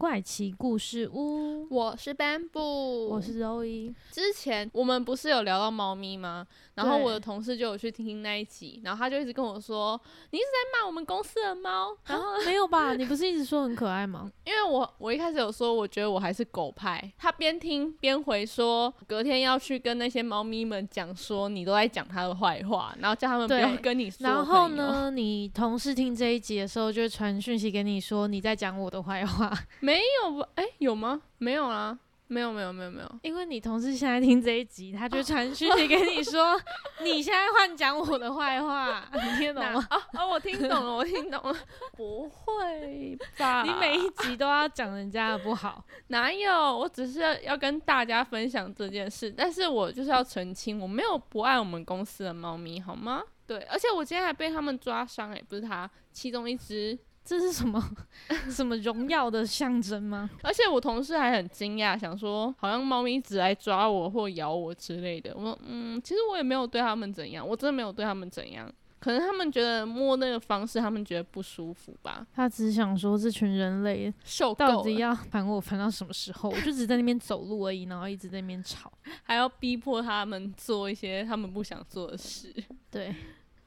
怪奇故事屋，我是 Bamboo，我是 Zoe。之前我们不是有聊到猫咪吗？然后我的同事就有去听听那一集，然后他就一直跟我说：“你一直在骂我们公司的猫。”然后 没有吧？你不是一直说很可爱吗？因为我我一开始有说，我觉得我还是狗派，他边听边回说，隔天要去跟那些猫咪们讲说你都在讲他的坏话，然后叫他们不要跟你说。然后？呢，你同事听这一集的时候，就会传讯息给你说你在讲我的坏话，没有吧？哎，有吗？没有啦，没有没有没有没有。因为你同事现在听这一集，他就传讯息给你说 你现在换讲我的坏话，你听得懂吗？啊啊！我听懂了，我听懂了。不会吧？你每一集都要讲人家的不好，哪有？我只是要跟大家分享这件事，但是我就是要澄清，我没有不爱我们公司的猫咪，好吗？对，而且我今天还被他们抓伤，哎，不是他，其中一只，这是什么 什么荣耀的象征吗？而且我同事还很惊讶，想说好像猫咪一直来抓我或咬我之类的。我说，嗯，其实我也没有对他们怎样，我真的没有对他们怎样，可能他们觉得摸那个方式，他们觉得不舒服吧，他只想说这群人类受到底要烦我烦到什么时候？我就只在那边走路而已，然后一直在那边吵。还要逼迫他们做一些他们不想做的事。对，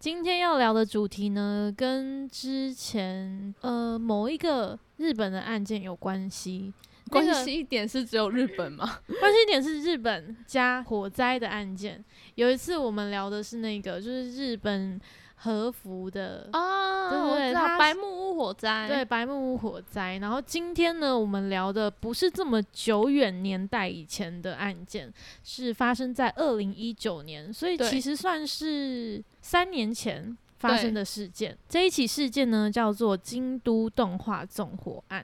今天要聊的主题呢，跟之前呃某一个日本的案件有关系。那个关系一点是只有日本吗？关系点是日本加火灾的案件。有一次我们聊的是那个，就是日本和服的。啊对白木屋火灾，对白木屋火灾，然后今天呢，我们聊的不是这么久远年代以前的案件，是发生在二零一九年，所以其实算是三年前发生的事件。这一起事件呢，叫做京都动画纵火案，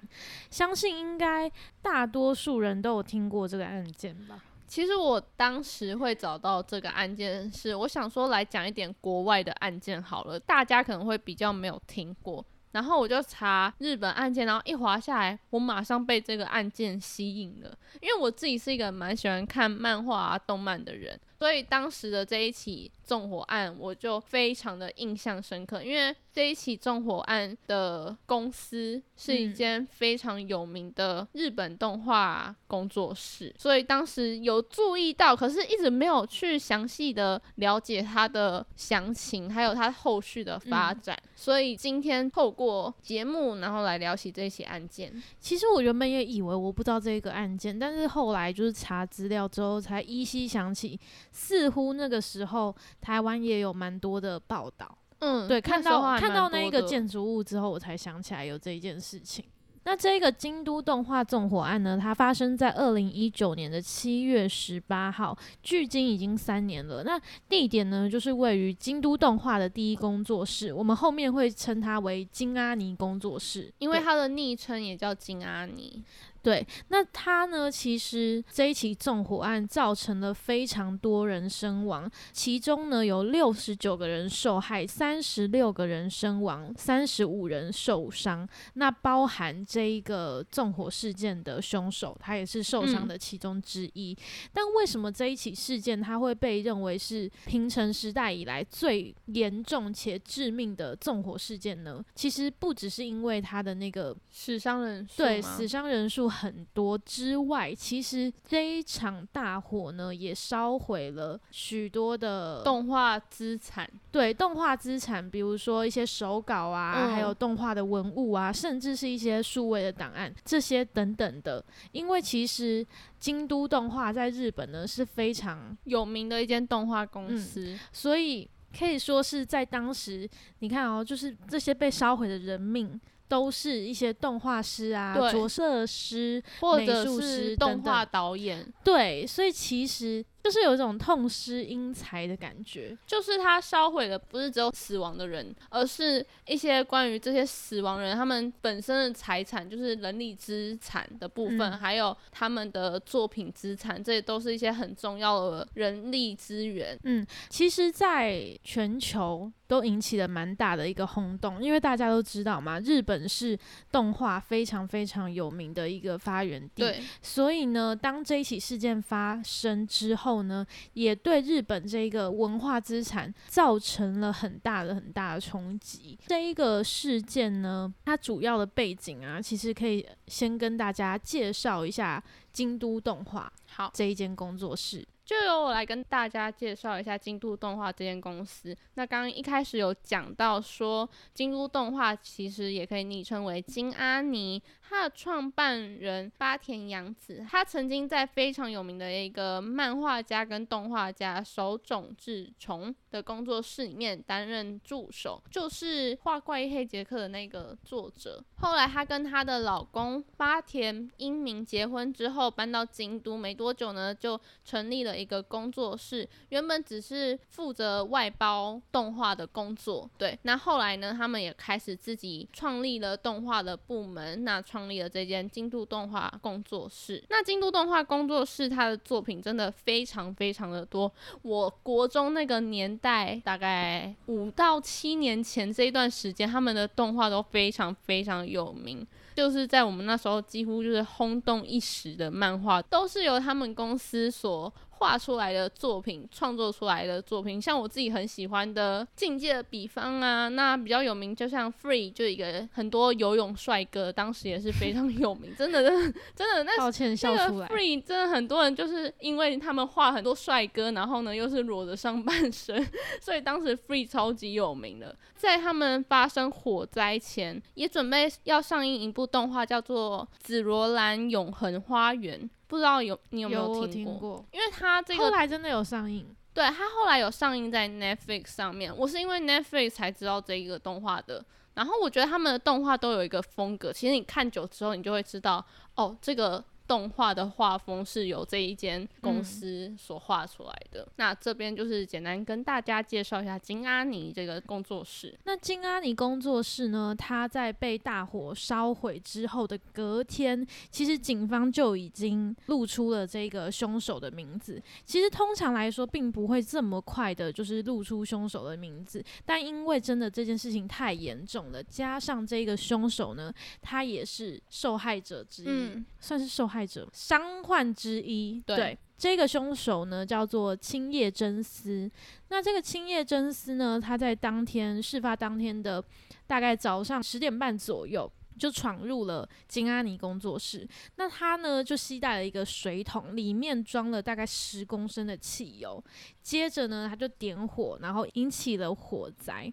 相信应该大多数人都有听过这个案件吧？其实我当时会找到这个案件是，我想说来讲一点国外的案件好了，大家可能会比较没有听过。然后我就查日本案件，然后一滑下来，我马上被这个案件吸引了。因为我自己是一个蛮喜欢看漫画啊、动漫的人，所以当时的这一起纵火案，我就非常的印象深刻。因为这一起纵火案的公司是一嗯间非常有名的日本动画工作室，所以当时有注意到，可是一直没有去详细的了解它的详情，还有它后续的发嗯展。所以今天透过节目，然后来聊起这起案件。其实我原本也以为我不知道这个案件，但是后来就是查资料之后，才依稀想起，似乎那个时候台湾也有蛮多的报道。嗯，对，看到看到那一个建筑物之后，我才想起来有这一件事情。那这个京都动画纵火案呢，它发生在二零一九年的七月十八号，距今已经三年了。那地点呢，就是位于京都动画的第一工作室，我们后面会称它为金阿尼工作室，因为它的昵称也叫金阿尼。对，那他呢？其实这一起纵火案造成了非常多人身亡，其中呢有六十九个人受害，三十六个人身亡，三十五人受伤。那包含这一个纵火事件的凶手，他也是受伤嗯的其中之一。但为什么这一起事件他会被认为是平成时代以来最严重且致命的纵火事件呢？其实不只是因为他的那个死伤人数对死伤人数很多之外，其实这一场大火呢，也烧毁了许多的动画资产。对动画资产，比如说一些手稿啊，嗯还有动画的文物啊，甚至是一些数位的档案，这些等等的。因为其实京都动画在日本呢是非常，有名的一间动画公嗯司，所以可以说是在当时，你看哦，就是这些被烧毁的人命。都是一些动画师啊、着色师，或者是师动画导演，对，所以其实就是有一种痛失英才的感觉。就是他烧毁的不是只有死亡的人，而是一些关于这些死亡人他们本身的财产，就是人力资产的部分，嗯还有他们的作品资产，这些都是一些很重要的人力资源。嗯，其实，在全球都引起了蛮大的一个轰动，因为大家都知道嘛，日本是动画非常非常有名的一个发源地。对，所以呢，当这一起事件发生之后呢，也对日本这个文化资产造成了很大的很大的冲击。这一个事件呢，它主要的背景啊，其实可以先跟大家介绍一下京都动画好，这一间工作室。就由我来跟大家介绍一下京都动画这间公司。那刚刚一开始有讲到说，京都动画其实也可以昵称为金阿尼。它的创办人八田洋子，他曾经在非常有名的一个漫画家跟动画家手冢治虫的工作室里面担任助手，就是画《怪异黑杰克》的那个作者。后来她跟她的老公八田英明结婚之后，搬到京都没多久呢，就成立了一个工作室。原本只是负责外包动画的工作，对。那后来呢，他们也开始自己创立了动画的部门，那创立了这间京都动画工作室。那京都动画工作室，他的作品真的非常非常的多。我国中那个年代，大概五到七年前这一段时间，他们的动画都非常非常有名。就是在我们那时候，几乎就是轰动一时的漫画，都是由他们公司所画出来的作品，创作出来的作品。像我自己很喜欢的《境界的比方》啊，那比较有名，就像 Free，就一个很多游泳帅哥，当时也是非常有名，真的，真的，真的，那抱歉，笑那个出来。Free 真的很多人就是因为他们画很多帅哥，然后呢又是裸着上半身，所以当时 Free 超级有名的。在他们发生火灾前，也准备要上映一部动画，叫做《紫罗兰永恒花园》，不知道有你有没有听听过，因为它这个后来真的有上映。对它后来有上映在 Netflix 上面，我是因为 Netflix 才知道这一个动画的。然后我觉得他们的动画都有一个风格，其实你看久之后，你就会知道，哦，这个动画的画风是由这一间公司所画出来的。那这边就是简单跟大家介绍一下金阿尼这个工作室。那金阿尼工作室呢？它在被大火烧毁之后的隔天，其实警方就已经露出了这个凶手的名字。其实通常来说，并不会这么快的，就是露出凶手的名字。但因为真的这件事情太严重了，加上这个凶手呢，他也是受害者之一，嗯，算是受害者伤患之一。对这个凶手呢叫做青叶真司。那这个青叶真司呢，他在当天事发当天的大概早上十点半左右。就闯入了金阿尼工作室，那他呢就携带了一个水桶，里面装了大概十公升的汽油，接着呢他就点火，然后引起了火灾。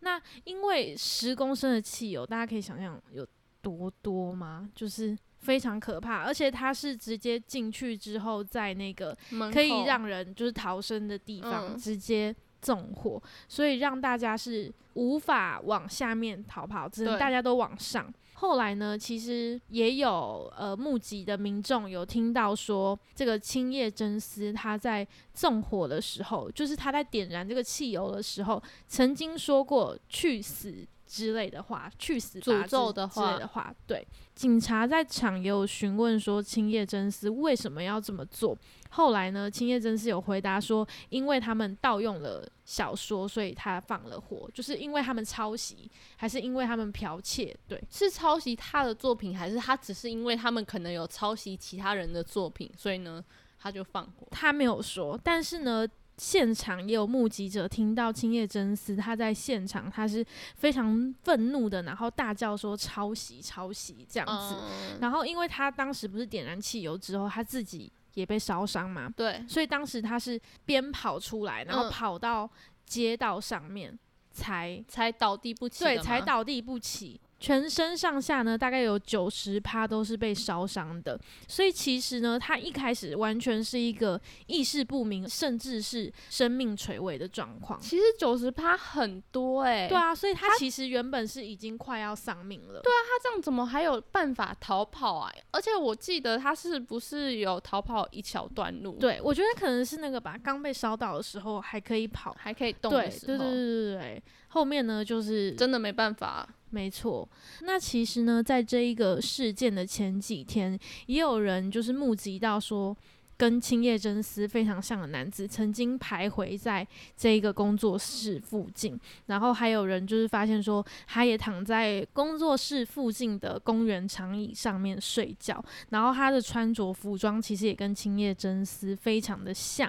那因为十公升的汽油，大家可以想象有多多吗？就是非常可怕，而且他是直接进去之后，在那个可以让人就是逃生的地方嗯直接纵火，所以让大家是无法往下面逃跑，只能大家都往上。后来呢，其实也有呃目击的民众有听到说，这个青叶真司他在纵火的时候，就是他在点燃这个汽油的时候，曾经说过“去死”之类的话，“去死吧”诅咒之的话之类的话。对，警察在场也有询问说青叶真司为什么要这么做。后来呢，青叶真司有回答说，因为他们盗用了小说，所以他放了火，就是因为他们抄袭，还是因为他们剽窃？对，是抄袭他的作品，还是他只是因为他们可能有抄袭其他人的作品，所以呢他就放火？他没有说，但是呢。现场也有目击者听到青叶真司他在现场，他是非常愤怒的，然后大叫说抄袭抄袭这样子。嗯，然后因为他当时不是点燃汽油之后，他自己也被烧伤嘛，对，所以当时他是边跑出来，然后嗯跑到街道上面才才倒地不起，对才。倒地不起。全身上下呢大概有九十趴都是被烧伤的，所以其实呢，他一开始完全是一个意识不明，甚至是生命垂危的状况。其实九十趴很多哎、对啊，所以他其实原本是已经快要丧命了。对啊，他这样怎么还有办法逃跑啊？而且我记得他是不是有逃跑一小段路？，对，我觉得可能是那个吧，刚被烧到的时候还可以跑。还可以动对的时候，对对对对对，后面呢就是真的没办法。没错，那其实呢，在这一个事件的前几天，也有人就是目击到说，跟青叶真司非常像的男子曾经徘徊在这一个工作室附近，然后还有人就是发现说，他也躺在工作室附近的公园长椅上面睡觉，然后他的穿着服装其实也跟青叶真司非常的像，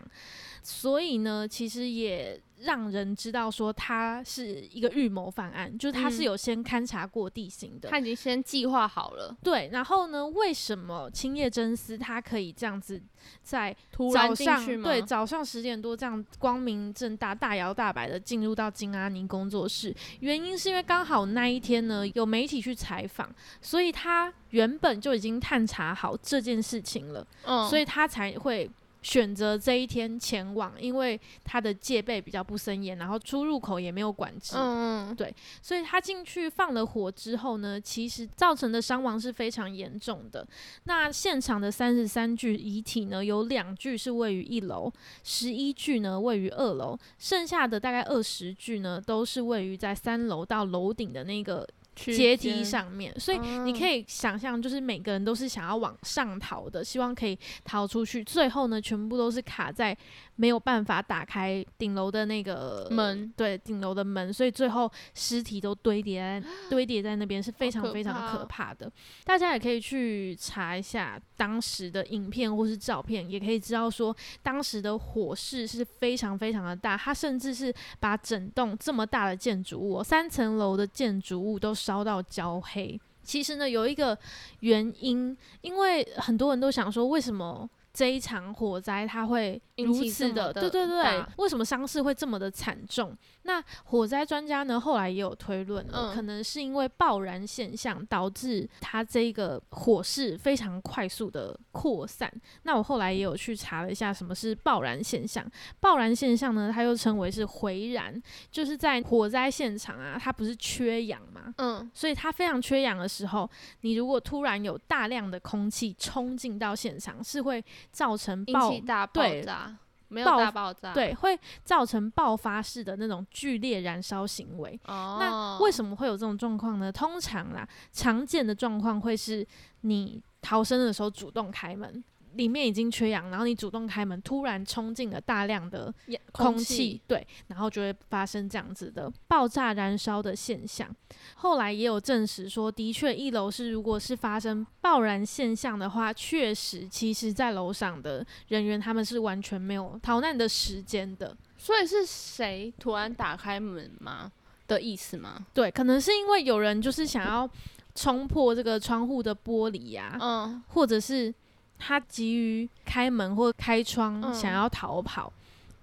所以呢，其实也让人知道说他是一个预谋犯案，就是他是嗯有先勘察过地形的。他已经先计划好了，对，然后呢，为什么青叶真司他可以这样子在早上？对早上十点多这样光明正大、大摇大摆的进入到金阿尼工作室？原因是因为刚好那一天呢有媒体去采访，所以他原本就已经探查好这件事情了。嗯，所以他才会选择这一天前往，因为他的戒备比较不森严，然后出入口也没有管制，嗯嗯，所以他进去放了火之后呢，其实造成的伤亡是非常严重的。那现场的三十三具遗体呢，有两具是位于一楼，十一具呢位于二楼，剩下的大概二十具呢都是位于在三楼到楼顶的那个区阶梯，上面，所以你可以以想象，就是每个人都是想要往上逃的，希望可以逃出去。最后呢，全部都是卡在没有办法打开顶楼的那个门，对顶楼的门，所以最后尸体都堆叠在 堆叠在那边，是非常非常怕可怕的。大家也可以去查一下当时的影片或是照片，也可以知道说当时的火势是非常非常的大，它甚至是把整栋这么大的建筑物哦、三层楼的建筑物都烧到焦黑。其实呢，有一个原因，因为很多人都想说，为什么这一场火灾它会引如此的，对的对对大，为什么伤势会这么的惨重？那火灾专家呢，后来也有推论了，嗯可能是因为爆燃现象导致它这个火势非常快速的扩散。那我后来也有去查了一下，什么是爆燃现象？爆燃现象呢，它又称为是回燃，就是在火灾现场啊，它不是缺氧嘛？嗯，所以它非常缺氧的时候，你如果突然有大量的空气冲进到现场，是会造成引爆起大爆对炸，没有爆大爆炸，，对，会造成爆发式的那种剧烈燃烧行为。哦，那为什么会有这种状况呢？通常啦，常见的状况会是你逃生的时候主动开门，里面已经缺氧，然后你主动开门，突然冲进了大量的空气，对，然后就会发生这样子的爆炸燃烧的现象。后来也有证实说，的确一楼是如果是发生爆燃现象的话，确实其实在楼上的人员他们是完全没有逃难的时间的。所以是谁突然打开门吗？的意思吗？对，可能是因为有人就是想要冲破这个窗户的玻璃呀、嗯，或者是他急于开门或开窗嗯想要逃跑，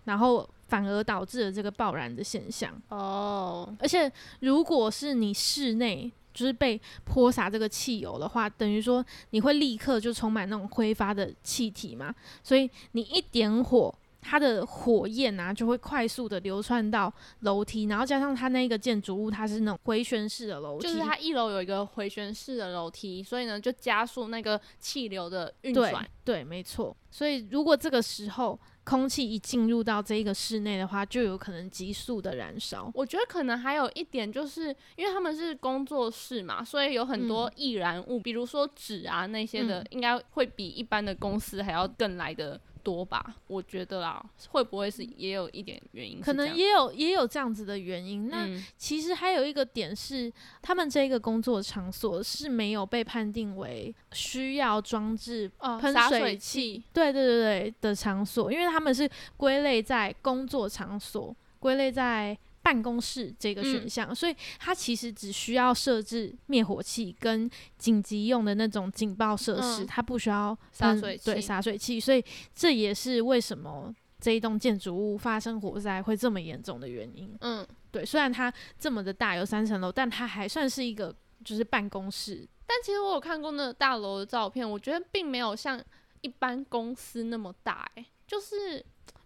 然后反而导致了这个爆燃的现象。哦，而且如果是你室内就是被泼洒这个汽油的话，等于说你会立刻就充满那种挥发的气体嘛，所以你一点火。它的火焰啊，就会快速的流窜到楼梯，然后加上它那个建筑物，它是那种回旋式的楼梯，就是它一楼有一个回旋式的楼梯，所以呢就加速那个气流的运转。对，没错。所以如果这个时候空气一进入到这一个室内的话，就有可能急速的燃烧。我觉得可能还有一点，就是因为他们是工作室嘛，所以有很多嗯易燃物，比如说纸啊那些的，嗯应该会比一般的公司还要更来的多吧？我觉得啦，会不会是也有一点原因可能？也有也有这样子的原因。那嗯其实还有一个点是，他们这个工作场所是没有被判定为需要装置哦，喷水器器，对对对对的场所，因为他们是归类在工作场所，归类在办公室这个选嗯。项，所以它其实只需要设置灭火器跟紧急用的那种警报设施，嗯。它不需要洒水对洒水器，所以这也是为什么这一栋建筑物发生火灾会这么严重的原因。嗯，对，虽然它这么的大，有三层楼，但它还算是一个就是办公室。但其实我有看过那个大楼的照片，我觉得并没有像一般公司那么大、欸，就是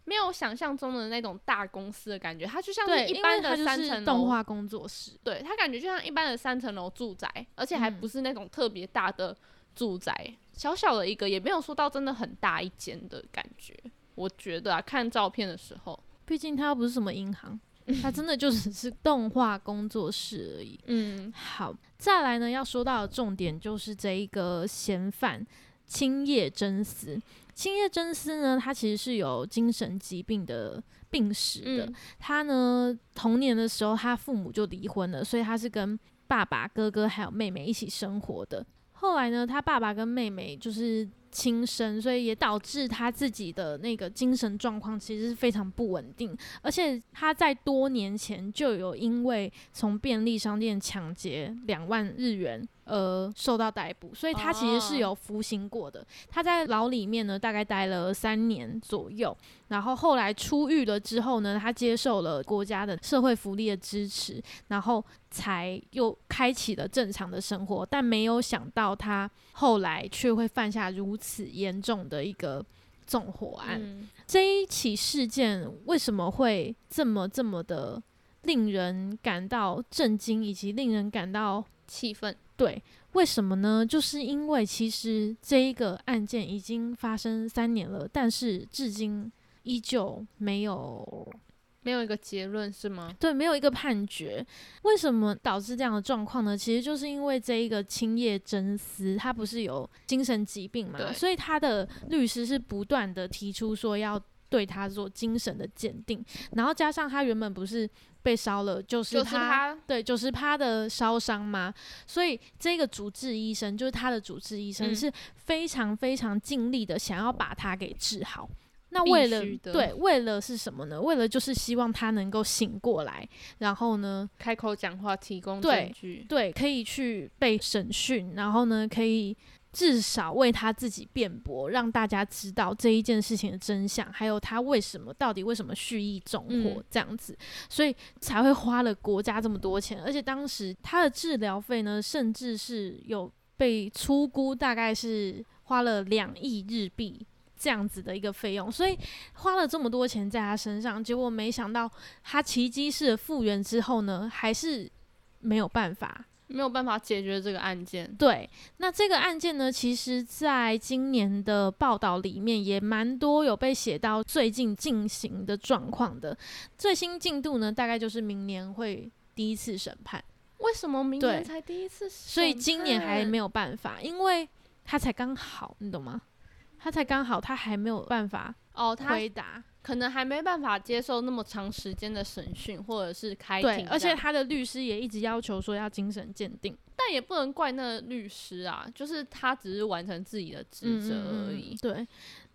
没有想象中的那种大公司的感觉，它就像是，一般的三层楼，动画工作室。对，它感觉就像一般的三层楼住宅，而且还嗯不是那种特别大的住宅，小小的一个，也没有说到真的很大一间的感觉。我觉得啊，看照片的时候，毕竟它又不是什么银行，它真的就只是动画工作室而已。嗯，好，再来呢，要说到的重点就是这一个嫌犯青叶真司。青叶真司呢，他其实是有精神疾病的病史的。嗯他呢，童年的时候，他父母就离婚了，所以他是跟爸爸、哥哥还有妹妹一起生活的。后来呢，他爸爸跟妹妹就是亲生，所以也导致他自己的那个精神状况其实是非常不稳定，而且他在多年前就有因为从便利商店抢劫两万日元而受到逮捕，所以他其实是有服刑过的。他在牢里面呢，大概待了三年左右，然后后来出狱了之后呢，他接受了国家的社会福利的支持，然后才又开启了正常的生活。但没有想到他后来却会犯下如此严重的一个纵火案。嗯这一起事件为什么会这么这么的令人感到震惊，以及令人感到气氛，对，为什么呢？就是因为其实这一个案件已经发生三年了，但是至今依旧没有没有一个结论是吗？对，没有一个判决。为什么导致这样的状况呢？其实就是因为这一个青叶真司，他不是有精神疾病嘛，所以他的律师是不断的提出说要对他做精神的鉴定，然后加上他原本不是被烧了，就是就是他。对，就是他的烧伤嘛，所以这个主治医生就是他的主治医生嗯是非常非常尽力的想要把他给治好。那为了对，为了是什么呢？为了就是希望他能够醒过来，然后呢，开口讲话，提供证据，对，可以去被审讯，然后呢，可以至少为他自己辩驳，让大家知道这一件事情的真相，还有他为什么到底为什么蓄意纵火嗯这样子，所以才会花了国家这么多钱，而且当时他的治疗费呢，甚至是有被粗估大概是花了两亿日币。这样子的一个费用，所以花了这么多钱在他身上，结果没想到他奇迹式的复原之后呢，还是没有办法没有办法解决这个案件。对，那这个案件呢，其实在今年的报道里面也蛮多有被写到最近进行的状况的。最新进度呢，大概就是明年会第一次审判，为什么明年才第一次审判？所以今年还没有。有办法，因为他才刚好，你懂吗？他才刚好，他还没有办法哦，他回答。可能还没办法接受那么长时间的审讯，或者是开对，庭，而且，他的律师也一直要求说要精神鉴定。但也不能怪那律师啊，就是他只是完成自己的职责而已。对，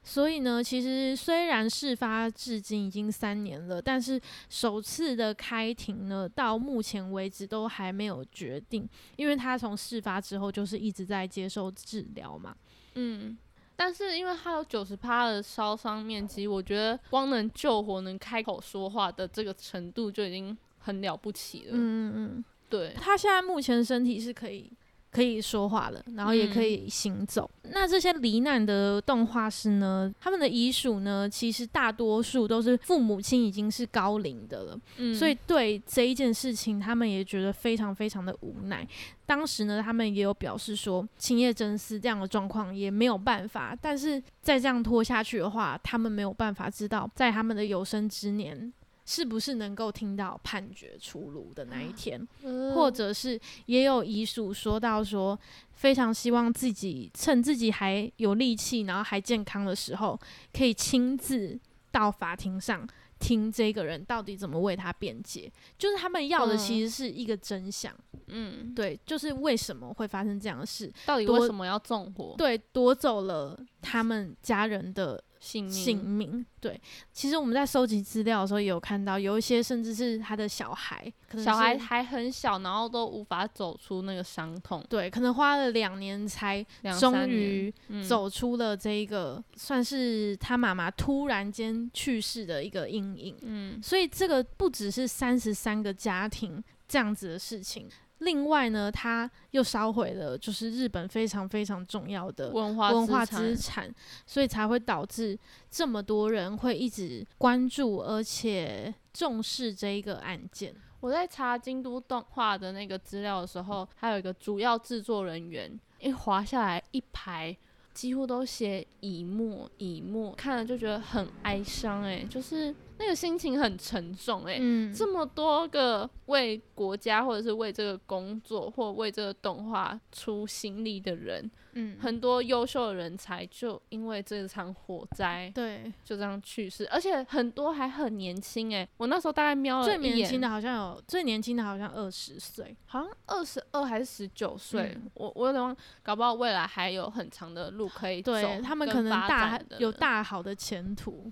所以呢，其实虽然事发至今已经三年了，但是首次的开庭呢，到目前为止都还没有决定，因为他从事发之后就是一直在接受治疗嘛。嗯，但是因为他有九十趴的烧伤面积，我觉得光能救活、能开口说话的这个程度就已经很了不起了。嗯嗯嗯，对，他现在目前身体是可以。可以说话了，然后也可嗯以行走。那这些罹难的动画师呢？他们的遗属呢？其实大多数都是父母亲已经是高龄的了，嗯，所以对这一件事情，他们也觉得非常非常的无奈。当时呢，他们也有表示说，青叶真司这样的状况也没有办法，但是再这样拖下去的话，他们没有办法知道在他们的有生之年是不是能够听到判决出炉的那一天，呃或者是也有遗属说到说，非常希望自己趁自己还有力气，然后还健康的时候，可以亲自到法庭上听这个人到底怎么为他辩解，就是他们要的嗯。其实是一个真相，嗯，对，就是为什么会发生这样的事，到底为什么要纵火？对，夺走了他们家人的性命。对，其实我们在收集资料的时候也有看到，有一些甚至是他的小孩，可能小孩还很小，然后都无法走出那个伤痛，对，可能花了两年才终于嗯走出了这一个、算是他妈妈突然间去世的一个阴影。嗯，所以这个不只是三十三个家庭这样子的事情，另外呢，它又烧毁了就是日本非常非常重要的文化文化资资产，所以才会导致这么多人会一直关注而且重视这一个案件。我在查京都动画的那个资料的时候，还有一个主要制作人员，一滑下来一排，几乎都写以沫以沫，看了就觉得很哀伤，诶，就是那个心情很沉重，诶。嗯，这么多个为国家或者是为这个工作或为这个动画出心力的人，嗯很多优秀的人才就因为这场火灾对，就这样去世，而且很多还很年轻诶，我那时候大概瞄了最年轻的好像有最年轻的好像二十岁。好像二十二还是十九岁嗯，我我有点忘，搞不好未来还有很长的路可以走，对他们可能大有大好的前途。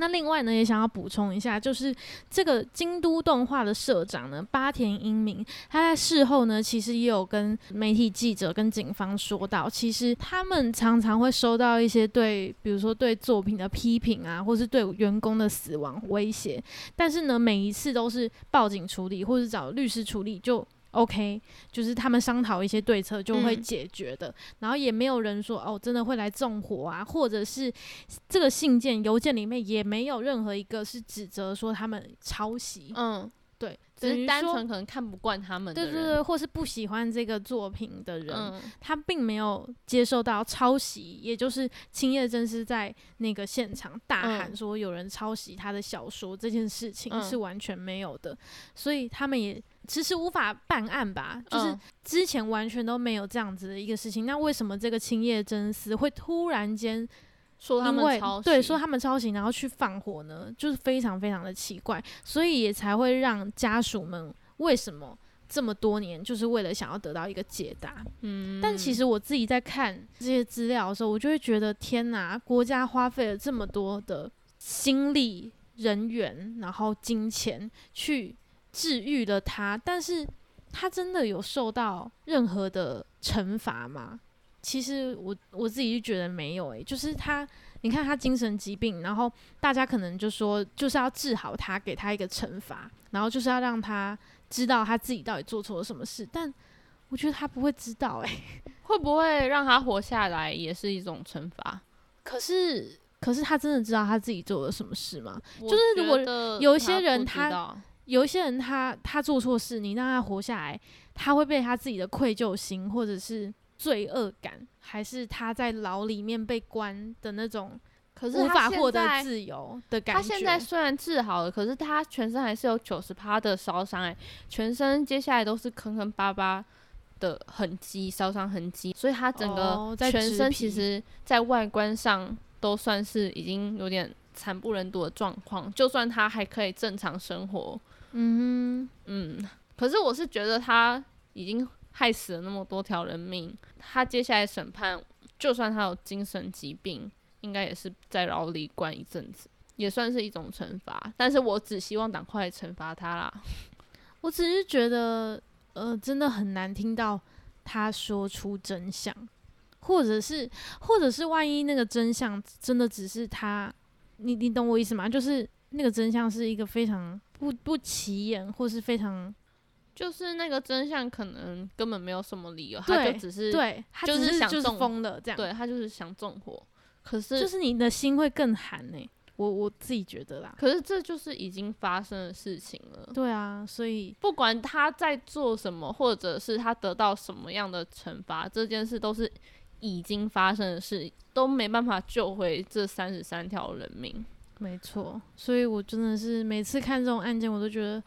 那另外呢，也想要补充一下，就是这个京都动画的社长呢，八田英明，他在事后呢，其实也有跟媒体记者跟警方说到，其实他们常常会收到一些对，比如说对作品的批评啊，或是对员工的死亡威胁，但是呢，每一次都是报警处理，或是找律师处理就。OK，就是他们商讨一些对策就会嗯。解决的，然后也没有人说哦，真的会来纵火啊，或者是这个信件邮件里面也没有任何一个是指责说他们抄袭，嗯，对，只是单纯可能看不惯他们的人，对对对，或是不喜欢这个作品的人，嗯。他并没有接受到抄袭，也就是青叶真是在那个现场大喊嗯说有人抄袭他的小说这件事情嗯。是完全没有的，所以他们也其实无法办案吧，就是嗯。之前完全都没有这样子的一个事情，那为什么这个青叶真司会突然间说他们抄袭，对说他们抄袭，然后去放火呢？就是非常非常的奇怪，所以也才会让家属们为什么这么多年就是为了想要得到一个解答。嗯，但其实我自己在看这些资料的时候，我就会觉得天哪，国家花费了这么多的心力、人员，然后金钱去治愈了他，但是他真的有受到任何的惩罚吗？其实我我自己就觉得没有诶、就是他，你看他精神疾病，然后大家可能就说就是要治好他，给他一个惩罚，然后就是要让他知道他自己到底做错了什么事，但我觉得他不会知道诶、会不会让他活下来也是一种惩罚？可是可是他真的知道他自己做了什么事吗？就是如果有一些人他他有一些人他他做错事，你让他活下来，他会被他自己的愧疚心或者是罪恶感，还是他在牢里面被关的那种可是无法获得自由的感觉？他现在虽然治好了，可是他全身还是有九十趴的烧伤，哎，全身接下来都是坑坑巴巴的痕迹，烧伤痕迹，所以他整个全身其实在外观上都算是已经有点惨不忍睹的状况。就算他还可以正常生活，嗯嗯，可是我是觉得他已经害死了那么多条人命，他接下来审判，就算他有精神疾病，应该也是在牢里关一阵子，也算是一种惩罚。但是我只希望赶快惩罚他啦。我只是觉得呃，真的很难听到他说出真相，或者是或者是万一那个真相真的只是他，你你懂我意思吗？就是那个真相是一个非常不不起眼，或是非常就是那个真相可能根本没有什么理由，他就只是对，他就只是就是是想中疯了这样，对他就是想纵火，可是就是你的心会更寒呢、我我自己觉得啦。可是这就是已经发生的事情了。对啊，所以不管他在做什么，或者是他得到什么样的惩罚，这件事都是已经发生的事，都没办法救回这三十三条人命。没错，所以我真的是每次看这种案件，我都觉得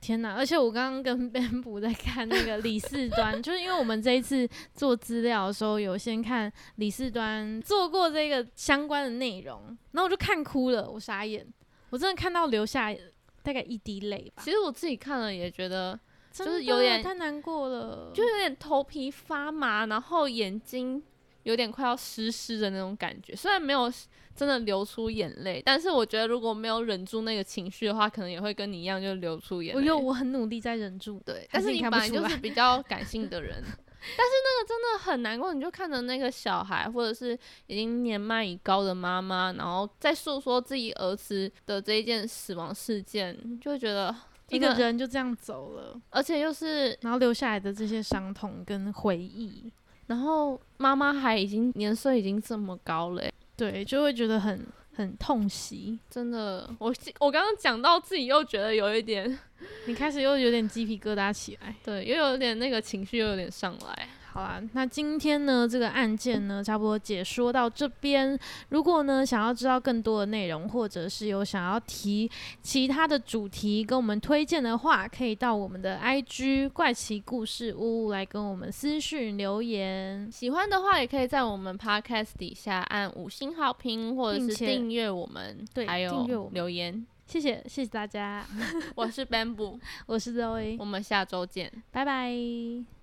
天哪！而且我刚刚跟 Ben 补在看那个李四端，就是因为我们这一次做资料的时候，有先看李四端做过这个相关的内容，然后我就看哭了，我傻眼，我真的看到流下大概一滴泪吧，其实我自己看了也觉得，就是有点太难过了，就有点头皮发麻，然后眼睛有点快要湿湿的那种感觉。虽然没有真的流出眼泪，但是我觉得如果没有忍住那个情绪的话，可能也会跟你一样就流出眼泪。我有我很努力在忍住，对，但是你本来就是比较感性的人，但是那个真的很难过。你就看着那个小孩，或者是已经年迈已高的妈妈，然后在诉说自己儿子的这一件死亡事件，就会觉得一个人就这样走了，而且又是，然后留下来的这些伤痛跟回忆，然后妈妈还已经年岁已经这么高了，对，就会觉得很很痛惜。真的，我我刚刚讲到自己又觉得有一点，你开始又有点鸡皮疙瘩起来，对，又有点那个情绪又有点上来。好啦，那今天呢，这个案件呢，差不多解说到这边。如果呢，想要知道更多的内容，或者是有想要提其他的主题跟我们推荐的话，可以到我们的 IG 怪奇故事屋来跟我们私讯留言。喜欢的话，也可以在我们 Podcast 底下按五星好评，或者是订阅我们，对，还有留言。谢谢，谢谢大家。我是 Bamboo，我是 Zoe，我们下周见，拜拜。